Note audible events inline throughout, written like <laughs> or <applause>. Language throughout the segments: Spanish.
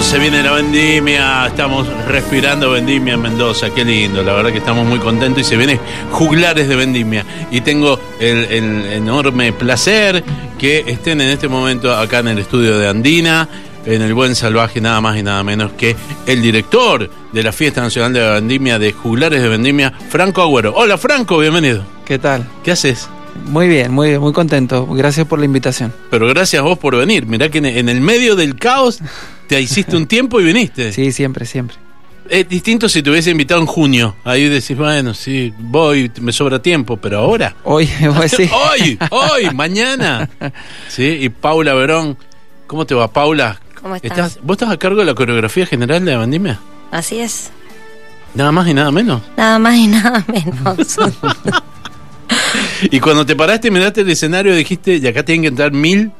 Bueno, se viene la vendimia, estamos respirando vendimia en Mendoza, qué lindo, la verdad que estamos muy contentos y se viene juglares de vendimia. Y tengo el, el enorme placer que estén en este momento acá en el estudio de Andina, en el Buen Salvaje, nada más y nada menos que el director de la Fiesta Nacional de la Vendimia de Juglares de Vendimia, Franco Agüero. Hola Franco, bienvenido. ¿Qué tal? ¿Qué haces? Muy bien, muy muy contento. Gracias por la invitación. Pero gracias a vos por venir. Mirá que en el medio del caos te hiciste un tiempo y viniste. Sí, siempre, siempre. Es distinto si te hubiese invitado en junio. Ahí decís, bueno, sí, voy, me sobra tiempo, pero ahora. Hoy, <laughs> hoy sí. <laughs> Hoy, hoy, mañana. <laughs> Sí, y Paula Verón. ¿Cómo te va, Paula? ¿Cómo estás? ¿Vos estás a cargo de la coreografía general de la Vendimia? Así es. Nada más y nada menos. Nada más y nada menos. Y cuando te paraste, miraste el escenario, dijiste, y acá tienen que entrar mil.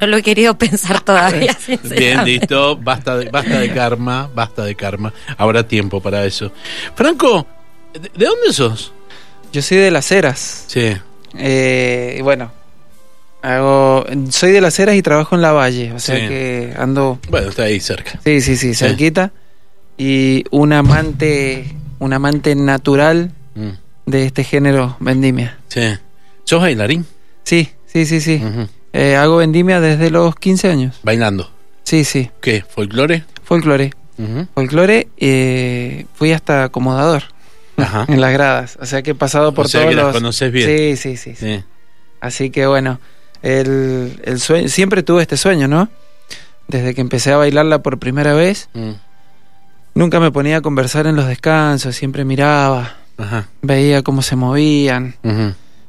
No lo he querido pensar todavía. <laughs> Bien, listo, basta de, basta de karma, basta de karma. Habrá tiempo para eso. Franco, ¿de, de dónde sos? Yo soy de Las Heras. Sí. Eh, y bueno, hago, soy de Las Heras y trabajo en La Valle. O sea Sí. que ando. Bueno, está ahí cerca. Sí, sí, sí, cerquita. Y un amante, un amante natural Mm, de este género vendimia. Sí. ¿Sos bailarín? Sí, sí, sí, sí. Ujú. Eh, hago vendimia desde los 15 años. Bailando. Sí, sí. ¿Qué? ¿Folclore? Folclore. Ujú. Folclore, eh, fui hasta acomodador Ajá. <laughs> en las gradas. O sea que he pasado por O sea todos que las los. conoces bien. Sí, sí, sí, sí. Sí. Así que bueno, el, el sueño, siempre tuve este sueño, ¿no? Desde que empecé a bailarla por primera vez, Mm, nunca me ponía a conversar en los descansos, siempre miraba, Ajá. veía cómo se movían,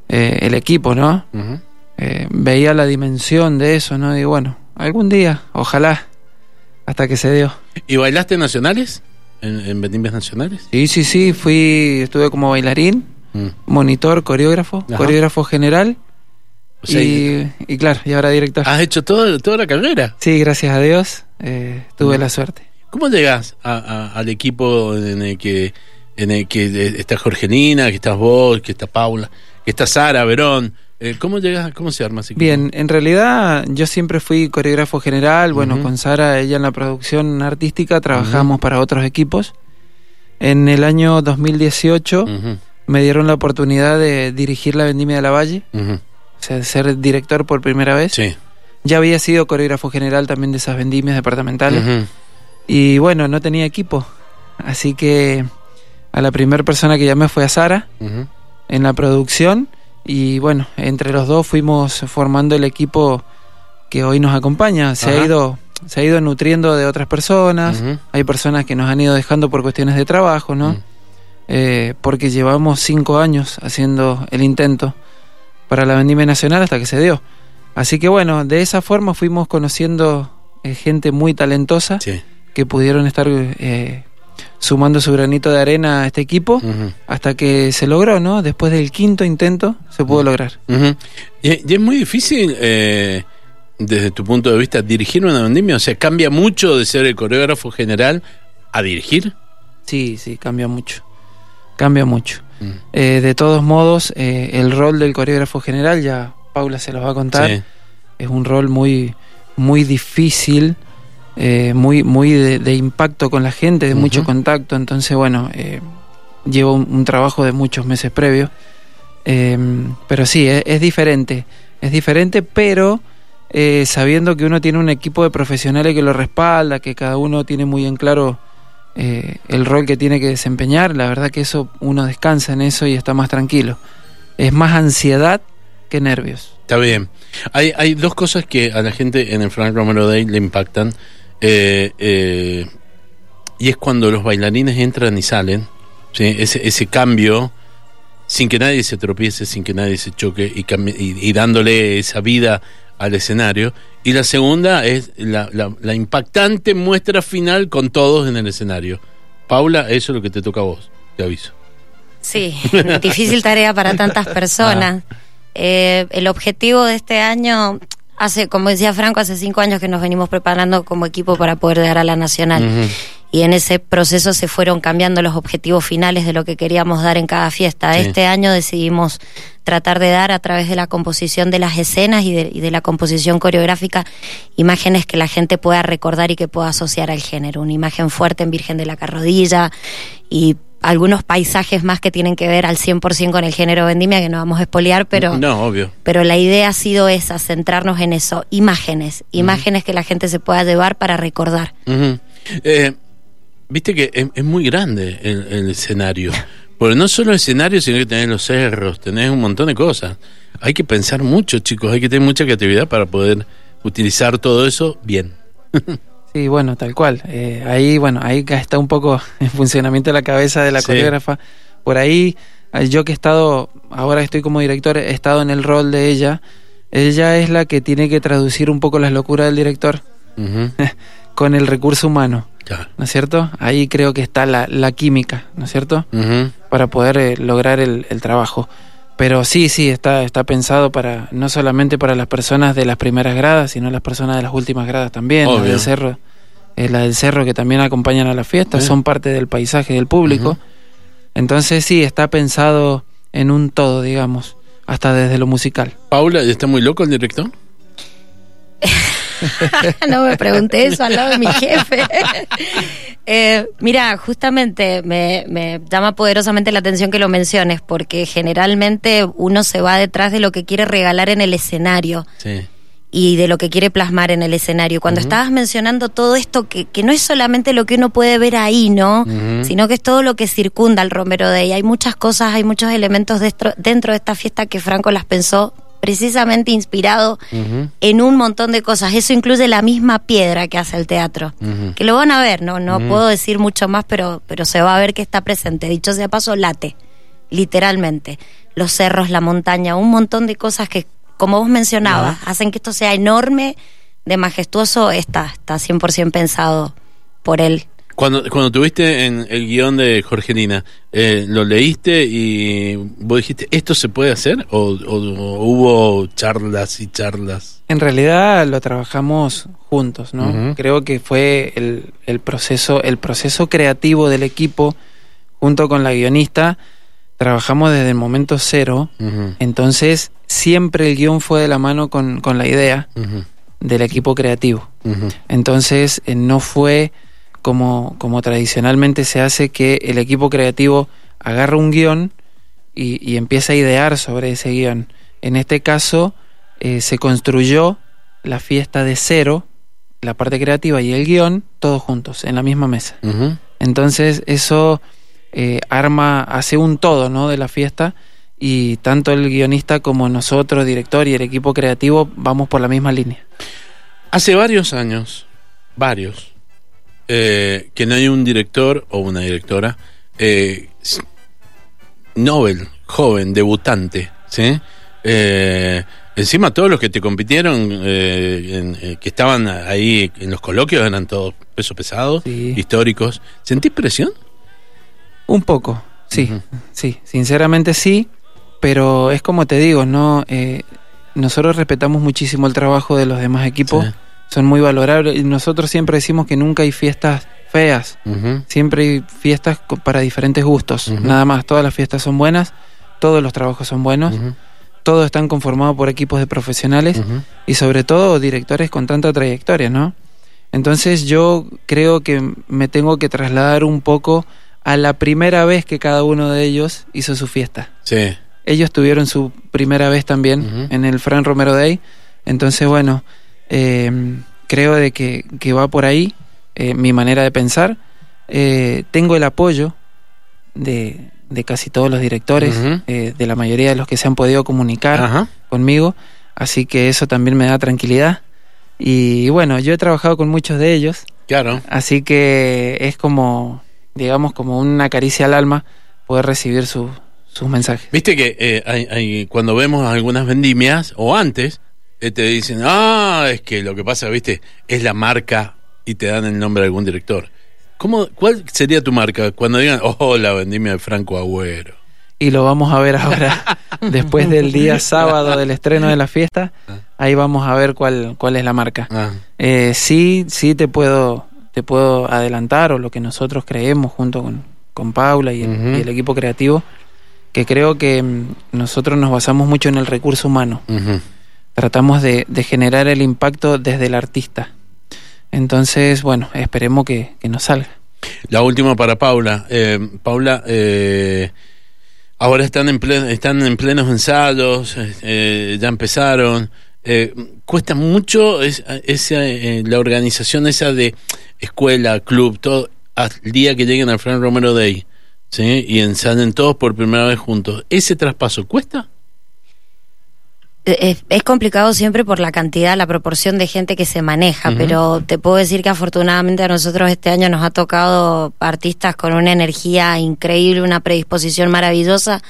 eh, el equipo, ¿no? Ujú. Eh, veía la dimensión de eso, ¿no? Y bueno, algún día, ojalá, hasta que se dio. ¿Y bailaste nacionales? ¿En, en nacionales? Sí, sí, sí, fui, estuve como bailarín, Mm. monitor, coreógrafo, Ajá. coreógrafo general O sea, y, y claro, y ahora director. has hecho todo, toda la carrera. Sí, gracias a Dios, eh, tuve Mm. la suerte. ¿Cómo llegas a- a- al equipo en el que en el que eh, está Jorgelina, que estás vos, que está Paula, que está Sara, Verón? Eh, ¿Cómo llegas? ¿Cómo se arma? Bien, en realidad yo siempre fui coreógrafo general, bueno, con Sara, ella en la producción artística, trabajamos para otros equipos. En el año 2018 Ujú, me dieron la oportunidad de dirigir la Vendimia de la Valle, o sea, de ser director por primera vez. Sí. Ya había sido coreógrafo general también de esas vendimias departamentales. Y bueno, no tenía equipo. Así que a la primera persona que llamé fue a Sara en la producción. Y bueno, entre los dos fuimos formando el equipo que hoy nos acompaña. Se Ajá. ha ido se ha ido nutriendo de otras personas. Hay personas que nos han ido dejando por cuestiones de trabajo, ¿no? Mm. Eh, porque llevamos cinco años haciendo el intento para la vendimia nacional hasta que se dio. Así que bueno, de esa forma fuimos conociendo eh, gente muy talentosa Sí. que pudieron estar eh, sumando su granito de arena a este equipo hasta que se logró, ¿no? Después del quinto intento se pudo lograr. Y, y es muy difícil, eh, desde tu punto de vista, dirigir una vendimia. O sea, cambia mucho de ser el coreógrafo general a dirigir. Sí, sí, cambia mucho. Cambia mucho. Eh, de todos modos, eh, el rol del coreógrafo general, ya Paula se los va a contar, Sí. es un rol muy, muy difícil, eh, muy, muy de, de impacto con la gente, de mucho contacto. Entonces, bueno, eh, lleva un, un trabajo de muchos meses previos. Eh, pero sí, es, es diferente. Es diferente, pero eh, sabiendo que uno tiene un equipo de profesionales que lo respalda, que cada uno tiene muy en claro eh, el rol que tiene que desempeñar, la verdad que eso uno descansa en eso y está más tranquilo. Es más ansiedad que nervios. Está bien. Hay, hay dos cosas que a la gente en el Frank Romero Day le impactan. Eh, eh, y es cuando los bailarines entran y salen. ¿sí? Ese, ese cambio, sin que nadie se tropiece, sin que nadie se choque y, cambi- y- y dándole esa vida al escenario. Y la segunda es la, la- la impactante muestra final con todos en el escenario. Paula, eso es lo que te toca a vos, te aviso. Sí, <laughs> difícil tarea para tantas personas. Eh, el objetivo de este año, hace, como decía Franco, hace cinco años que nos venimos preparando como equipo para poder dar a la Nacional. Y en ese proceso se fueron cambiando los objetivos finales de lo que queríamos dar en cada fiesta. Sí. Este año decidimos tratar de dar a través de la composición de las escenas y de, y de la composición coreográfica imágenes que la gente pueda recordar y que pueda asociar al género. Una imagen fuerte en Virgen de la Carrodilla y algunos paisajes más que tienen que ver al 100% con el género vendimia que no vamos a espolear, pero No, obvio. pero la idea ha sido esa, centrarnos en eso, imágenes, imágenes que la gente se pueda llevar para recordar. Eh, Viste que es, es muy grande el, el escenario. Porque no solo el escenario, sino que tenés los cerros, tenés un montón de cosas. Hay que pensar mucho, chicos, hay que tener mucha creatividad para poder utilizar todo eso bien. <laughs> Sí, bueno, tal cual. Eh, ahí, bueno, ahí está un poco <laughs> en funcionamiento la cabeza de la Sí. coreógrafa. Por ahí, yo que he estado, ahora estoy como director, he estado en el rol de ella. Ella es la que tiene que traducir un poco las locuras del director <laughs> con el recurso humano. ¿no es cierto? Ahí creo que está la, la química, ¿no es cierto? Para poder eh, lograr el, el trabajo. Pero sí, sí, está, está pensado para no solamente para las personas de las primeras gradas, sino las personas de las últimas gradas también, las Obvio. del cerro, eh, las del cerro que también acompañan a las fiestas, Sí. son parte del paisaje del público. Entonces sí, está pensado en un todo, digamos, hasta desde lo musical. Paula, ¿está muy loco el director? <laughs> <laughs> no me pregunté eso al lado de mi jefe. Eh, mira, justamente me, me llama poderosamente la atención que lo menciones, porque generalmente uno se va detrás de lo que quiere regalar en el escenario Sí. y de lo que quiere plasmar en el escenario. Cuando estabas mencionando todo esto, que, que no es solamente lo que uno puede ver ahí, ¿no? Sino que es todo lo que circunda al Romero Day. Hay muchas cosas, hay muchos elementos dentro, dentro de esta fiesta que Franco las pensó precisamente inspirado en un montón de cosas. Eso incluye la misma piedra que hace el teatro. Que lo van a ver, no, no puedo decir mucho más, pero, pero se va a ver que está presente. Dicho sea paso, late, literalmente. Los cerros, la montaña, un montón de cosas que, como vos mencionabas, hacen que esto sea enorme, de majestuoso, está, está 100% pensado por él. Cuando, cuando tuviste en el guion de Jorgelina, eh, ¿lo leíste y vos dijiste, ¿esto se puede hacer? ¿O, o- o hubo charlas y charlas? En realidad lo trabajamos juntos, ¿no? Creo que fue el, el proceso, el proceso creativo del equipo junto con la guionista. Trabajamos desde el momento cero. Entonces, siempre el guion fue de la mano con, con la idea del equipo creativo. Entonces, eh, no fue como, como tradicionalmente se hace que el equipo creativo agarra un guion y, y empieza a idear sobre ese guion. En este caso, eh, se construyó la fiesta de cero, la parte creativa y el guion, todos juntos, en la misma mesa. Entonces, eso eh, arma, hace un todo, ¿no? De la fiesta y tanto el guionista como nosotros, director y el equipo creativo, vamos por la misma línea. Hace varios años, varios, eh, que no hay un director o una directora eh, Nobel, joven, debutante, ¿sí? Eh, encima todos los que te compitieron, eh, en- eh, que estaban ahí en los coloquios, eran todos peso pesado, Sí. históricos. ¿Sentís presión? Un poco, sí, sí, sinceramente sí, pero es como te digo, no, Eh, nosotros respetamos muchísimo el trabajo de los demás equipos, Sí. Son muy valorables y nosotros siempre decimos que nunca hay fiestas feas, siempre hay fiestas para diferentes gustos, nada más, todas las fiestas son buenas, todos los trabajos son buenos, todos están conformados por equipos de profesionales y sobre todo directores con tanta trayectoria, ¿no? Entonces yo creo que me tengo que trasladar un poco a la primera vez que cada uno de ellos hizo su fiesta. Sí. Ellos tuvieron su primera vez también en el Fran Romero Day. Entonces, bueno, eh, creo de que, que va por ahí eh, mi manera de pensar. Eh, tengo el apoyo de, de casi todos los directores, eh, de la mayoría de los que se han podido comunicar conmigo, así que eso también me da tranquilidad. Y bueno, yo he trabajado con muchos de ellos, Claro. así que es como, digamos, como una caricia al alma poder recibir su- sus mensajes. Viste que hay- hay- cuando vemos algunas vendimias, o antes, eh, te dicen, ah, es que lo que pasa, viste, es la marca y te dan el nombre de algún director. ¿Cómo, ¿Cuál sería tu marca cuando digan, oh, la vendimia de Franco Agüero? y lo vamos a ver ahora <laughs> después del día sábado del estreno de la fiesta. Ahí vamos a ver cuál, cuál es la marca. Ah, Eh, sí, sí te puedo, te puedo adelantar o lo que nosotros creemos junto con, con Paula y el, Ujú. y el equipo creativo, que creo que mm, nosotros nos basamos mucho en el recurso humano. ujú. Tratamos de, de generar el impacto desde el artista. Entonces, bueno, esperemos que, que nos salga. La última para Paula. Eh, Paula, eh, ahora están en, plen- están en plenos ensayos, eh, ya empezaron. Eh, cuesta mucho es- esa, eh, la organización esa de escuela, club, todo, al día que lleguen al Fran Romero Day, ¿sí? Y ensayen todos por primera vez juntos. ¿Ese traspaso cuesta? Es, es complicado siempre por la cantidad, la proporción de gente que se maneja, pero te puedo decir que afortunadamente a nosotros este año nos ha tocado artistas con una energía increíble, una predisposición maravillosa,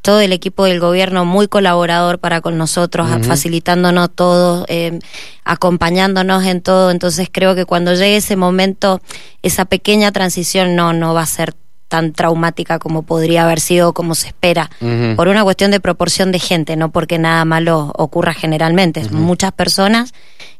todo el equipo del gobierno muy colaborador para con nosotros, facilitándonos todo, eh, acompañándonos en todo, entonces creo que cuando llegue ese momento, esa pequeña transición no, no va a ser tan traumática como podría haber sido como se espera por una cuestión de proporción de gente, no porque nada malo ocurra generalmente. Muchas personas,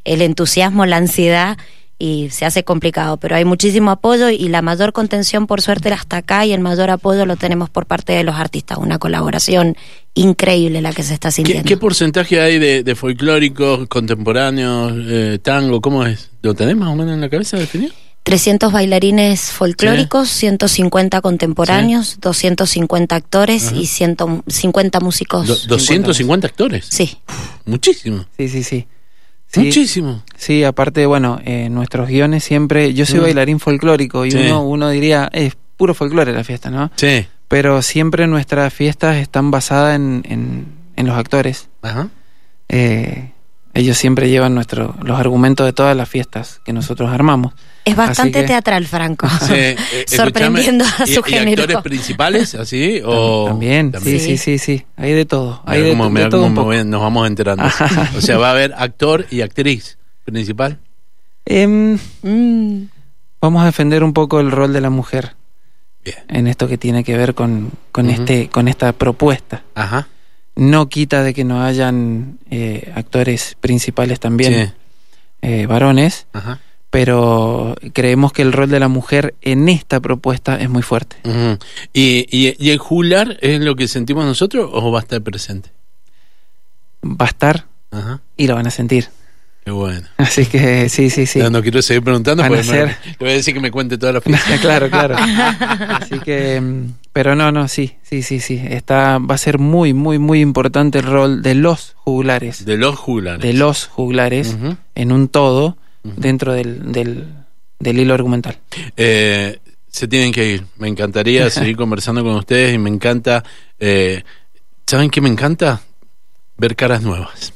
el entusiasmo, la ansiedad y se hace complicado, pero hay muchísimo apoyo y la mayor contención por suerte hasta acá y el mayor apoyo lo tenemos por parte de los artistas, una colaboración increíble la que se está ¿Qué, sintiendo. qué porcentaje hay de, de folclóricos, contemporáneos, eh, tango? ¿Cómo es? ¿Lo tenés más o menos en la cabeza definido? 300 bailarines folclóricos, 150 contemporáneos, 250 actores y 150 músicos. Do- 250 actores. Sí. Muchísimo. Sí, sí, sí. Sí, Muchísimo. Sí, aparte, bueno, eh, nuestros guiones siempre. Yo soy Mm. bailarín folclórico y Sí. uno, uno diría, es puro folclore la fiesta, ¿no? Sí. Pero siempre nuestras fiestas están basadas en, en, en los actores. Ajá. Eh, ellos siempre llevan nuestro, los argumentos de todas las fiestas que nosotros armamos. Es bastante que- teatral, Franco. <laughs> Sí, eh, <laughs> Sorprendiendo a su ¿y- y género. actores principales, así? O también, sí, Sí. sí, sí, sí. Hay de todo. Hay de, cómo- de mirá todo un poco. nos vamos enterando. <laughs> o sea, va a haber actor y actriz principal. Em, Mm. vamos a defender un poco el rol de la mujer Bien. en esto que tiene que ver con, con, este, con esta propuesta. Ajá. No quita de que no hayan eh, actores principales también, Sí. eh, varones, Ajá. pero creemos que el rol de la mujer en esta propuesta es muy fuerte. Ujú. ¿Y, y, y el jular es lo que sentimos nosotros o va a estar presente? Va a estar Ajá. y lo van a sentir. Qué bueno. Así que sí, sí, sí. No, no quiero seguir preguntando Van a porque me- le voy a decir que me cuente toda la <laughs> fiesta. claro, claro. <laughs> Así que, mm, pero no, no, sí, sí, sí, sí. Está, va a ser muy, muy, muy importante el rol de los juglares, De los juglares. de los juglares en un todo dentro del, del, del hilo argumental. Eh, se tienen que ir. Me encantaría <laughs> seguir conversando con ustedes y me encanta. eh, ¿Saben qué me encanta? Ver caras nuevas.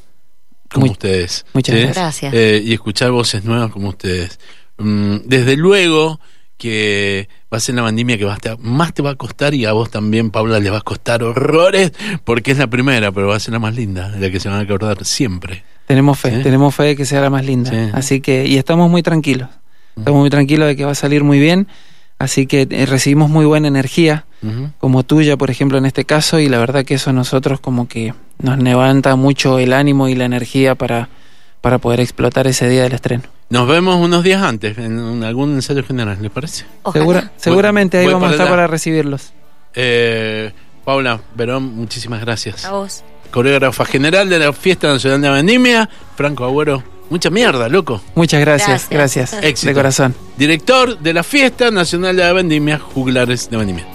Como Muy- ustedes. muchas ¿sí? gracias. Eh, y escuchar voces nuevas como ustedes. Mm, desde luego que va a ser la vendimia que va a estar- más te va a costar y a vos también, Paula, le va a costar horrores porque es la primera, pero va a ser la más linda, la que se van a acordar siempre. Tenemos fe, Sí. tenemos fe de que sea la más linda. Sí. Así que, y estamos muy tranquilos. Estamos muy tranquilos de que va a salir muy bien. Así que eh, recibimos muy buena energía, como tuya, por ejemplo, en este caso, y la verdad que eso nosotros como que nos levanta mucho el ánimo y la energía para, para poder explotar ese día del estreno. Nos vemos unos días antes en, algún ensayo general, ¿les parece? Segura- seguramente ahí voy vamos a estar para recibirlos. Eh, Paula, Verón, muchísimas gracias. A vos. Coreógrafa general de la Fiesta Nacional de la Vendimia, Franco Agüero. Mucha mierda, loco. Muchas gracias, Gracias. gracias, Éxito. de corazón. Director de la Fiesta Nacional de la Vendimia, Juglares de Vendimia.